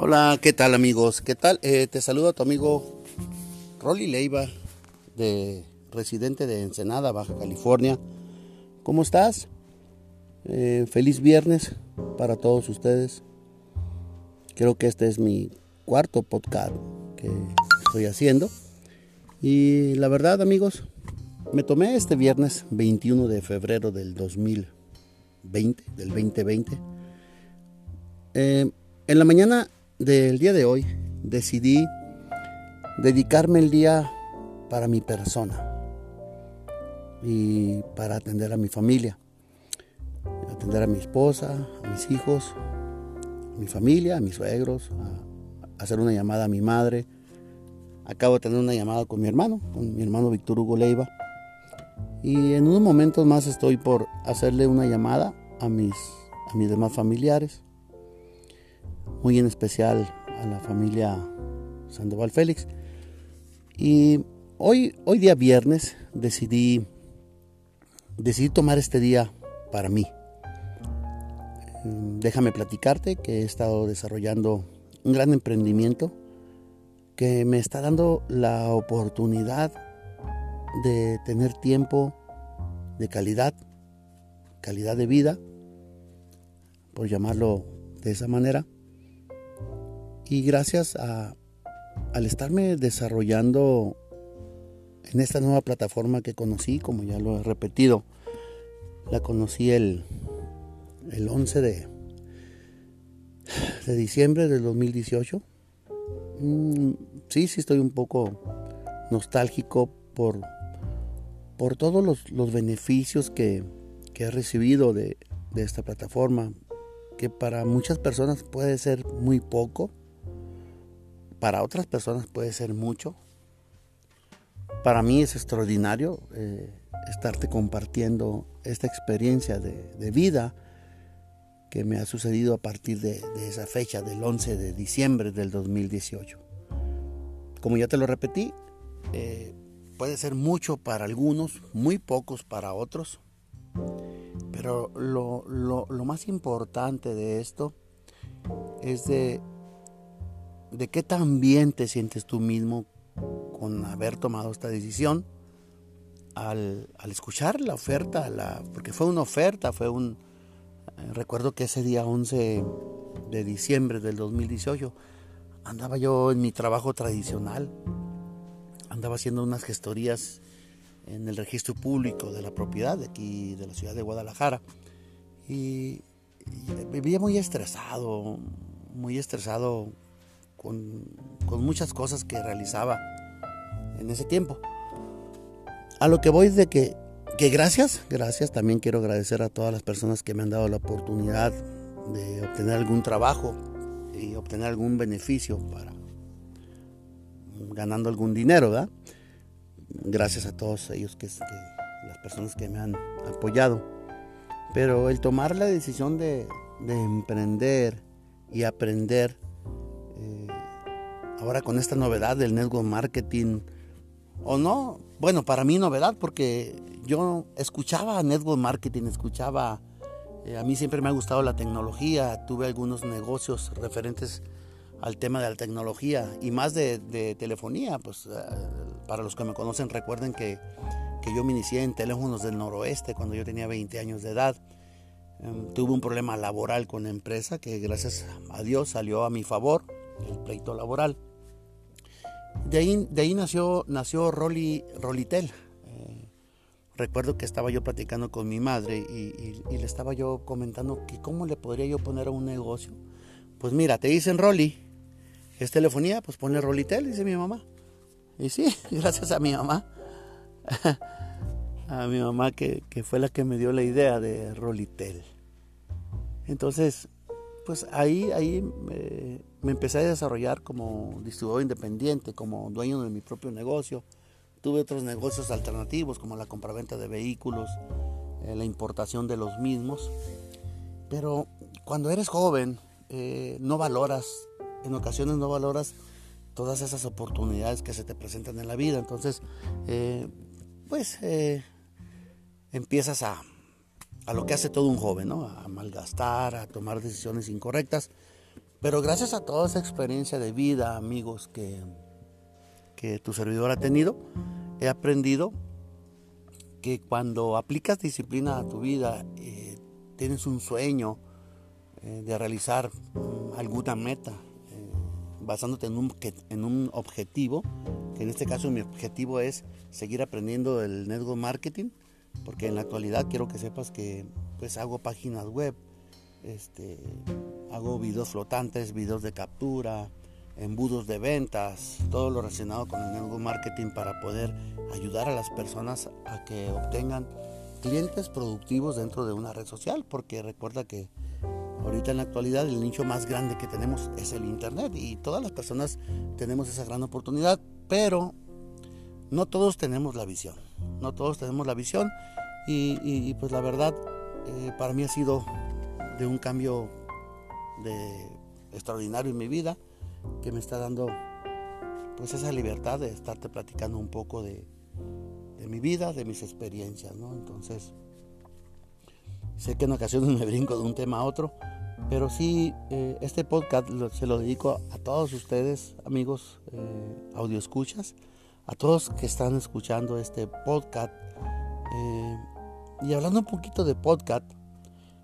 Hola, ¿qué tal amigos? ¿Qué tal? Eh, te saludo tu amigo Rolly Leiva, de residente de Ensenada, Baja California. ¿Cómo estás? Eh, feliz viernes para todos ustedes. Creo que este es mi cuarto podcast que estoy haciendo. Y la verdad amigos, me tomé este viernes 21 de febrero del 2020, del 2020. Eh, en la mañana del día de hoy decidí dedicarme el día para mi persona y para atender a mi familia, atender a mi esposa, a mis hijos, a mi familia, a mis suegros, a hacer una llamada a mi madre. Acabo de tener una llamada con mi hermano, con mi hermano Víctor Hugo Leiva. Y en unos momentos más estoy por hacerle una llamada a mis, a mis demás familiares muy en especial a la familia Sandoval Félix. Y hoy, hoy día viernes decidí, decidí tomar este día para mí. Mm, déjame platicarte que he estado desarrollando un gran emprendimiento que me está dando la oportunidad de tener tiempo de calidad, calidad de vida, por llamarlo de esa manera, y gracias a, al estarme desarrollando en esta nueva plataforma que conocí, como ya lo he repetido, la conocí el, el 11 de, de diciembre del 2018. Mm, sí, sí estoy un poco nostálgico por, por todos los, beneficios que, he recibido de, de esta plataforma, que para muchas personas puede ser muy poco, para otras personas puede ser mucho. Para mí es extraordinario eh, estarte compartiendo esta experiencia de, vida que me ha sucedido a partir de, esa fecha, del 11 de diciembre del 2018. Como ya te lo repetí, eh, puede ser mucho para algunos, muy pocos para otros, pero lo, lo más importante de esto es de de qué tan bien te sientes tú mismo con haber tomado esta decisión al, escuchar la oferta, la, porque fue una oferta, fue un... Eh, recuerdo que ese día 11 de diciembre del 2018 andaba yo en mi trabajo tradicional, andaba haciendo unas gestorías en el registro público de la propiedad de aquí, de la ciudad de Guadalajara, y vivía muy estresado, muy estresado con, muchas cosas que realizaba en ese tiempo. A lo que voy de que, que gracias, gracias, también quiero agradecer a todas las personas que me han dado la oportunidad de obtener algún trabajo y obtener algún beneficio para ganando algún dinero, ¿verdad? Gracias a todos ellos que, las personas que me han apoyado. Pero el tomar la decisión de, de emprender y aprender ahora con esta novedad del network marketing, o no, bueno, para mí novedad porque yo escuchaba network marketing, escuchaba, eh, a mí siempre me ha gustado la tecnología, tuve algunos negocios referentes al tema de la tecnología y más de, telefonía, pues eh, para los que me conocen recuerden que, que, yo me inicié en teléfonos del noroeste cuando yo tenía 20 años de edad. Em, tuve un problema laboral con la empresa que gracias a Dios salió a mi favor, el pleito laboral. De ahí, de ahí nació, nació Rolly, Rolitel. Eh, recuerdo que estaba yo platicando con mi madre y, le estaba yo comentando que cómo le podría yo poner a un negocio. Pues mira, te dicen Rolly, es telefonía, pues pone Rolitel, dice mi mamá. Y sí, gracias a mi mamá, a mi mamá que, que fue la que me dio la idea de Rolitel. Entonces, pues ahí, ahí me empecé a desarrollar como distribuidor independiente, como dueño de mi propio negocio. Tuve otros negocios alternativos como la compraventa de vehículos, eh, la importación de los mismos. Pero cuando eres joven, eh, no valoras, en ocasiones no valoras todas esas oportunidades que se te presentan en la vida. Entonces, eh, pues empiezas a, a lo que hace todo un joven, ¿no? A malgastar, a tomar decisiones incorrectas. Pero gracias a toda esa experiencia de vida, amigos, que, que tu servidor ha tenido, he aprendido que cuando aplicas disciplina a tu vida, eh, tienes un sueño eh, de realizar mm, alguna meta, eh, basándote en un, en un objetivo, que en este caso mi objetivo es seguir aprendiendo el network marketing, porque en la actualidad quiero que sepas que pues hago páginas web, este, hago videos flotantes, videos de captura, embudos de ventas, todo lo relacionado con el network marketing para poder ayudar a las personas a que obtengan clientes productivos dentro de una red social, porque recuerda que ahorita en la actualidad el nicho más grande que tenemos es el internet y todas las personas tenemos esa gran oportunidad, pero no todos tenemos la visión, no todos tenemos la visión y, pues la verdad eh, para mí ha sido de un cambio de extraordinario en mi vida que me está dando pues esa libertad de estarte platicando un poco de, mi vida, de mis experiencias, ¿no? Entonces, sé que en ocasiones me brinco de un tema a otro, pero sí, eh, este podcast se lo dedico a todos ustedes, amigos eh, audio escuchas, a todos que están escuchando este podcast. Eh, y hablando un poquito de podcast,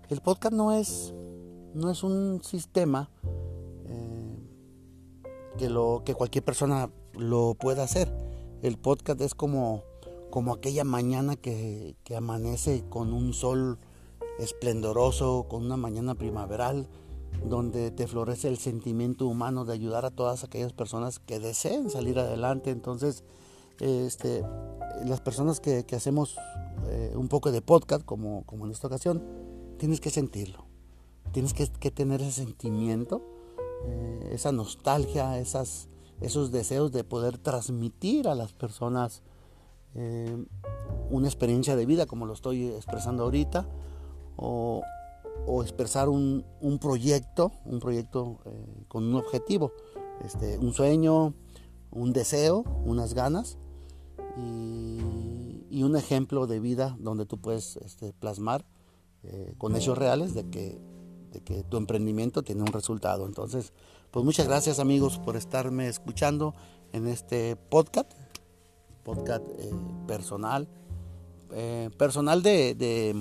el podcast no es, no es un sistema que, lo, que cualquier persona lo pueda hacer. El podcast es como, como aquella mañana que, que amanece con un sol esplendoroso, con una mañana primaveral, donde te florece el sentimiento humano de ayudar a todas aquellas personas que deseen salir adelante. Entonces, este, las personas que, hacemos eh, un poco de podcast, como, como en esta ocasión, tienes que sentirlo. Tienes que, que tener ese sentimiento eh, esa nostalgia, esas, esos deseos de poder transmitir a las personas eh, una experiencia de vida como lo estoy expresando ahorita, o, expresar un, proyecto, un proyecto eh, con un objetivo, este, un sueño, un deseo, unas ganas y, un ejemplo de vida donde tú puedes este, plasmar con hechos reales de que de que tu emprendimiento tiene un resultado. Entonces, pues muchas gracias amigos por estarme escuchando en este podcast, podcast eh, personal, eh, personal de,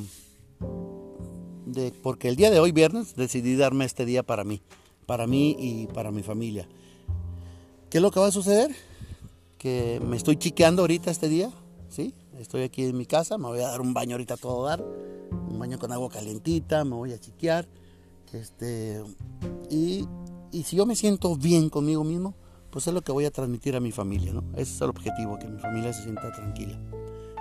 porque el día de hoy, viernes, decidí darme este día para mí, para mí y para mi familia. ¿Qué es lo que va a suceder? Que me estoy chiqueando ahorita este día, ¿sí? Estoy aquí en mi casa, me voy a dar un baño ahorita todo dar, un baño con agua calientita, me voy a chiquear este, y, si yo me siento bien conmigo mismo, pues es lo que voy a transmitir a mi familia, ¿no? Ese es el objetivo, que mi familia se sienta tranquila.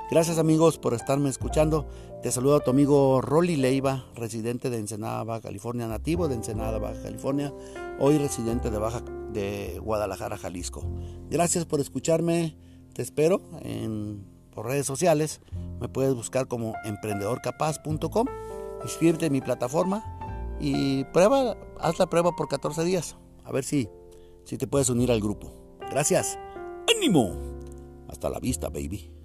Gracias amigos por estarme escuchando. Te saludo a tu amigo Rolly Leiva, residente de Ensenada, Baja California, nativo de Ensenada, Baja California, hoy residente de Baja de Guadalajara, Jalisco. Gracias por escucharme. Te espero en, por redes sociales. Me puedes buscar como emprendedorcapaz.com. Inscríbete en mi plataforma y prueba, haz la prueba por 14 días. A ver si, si te puedes unir al grupo. Gracias. ¡Ánimo! Hasta la vista, baby.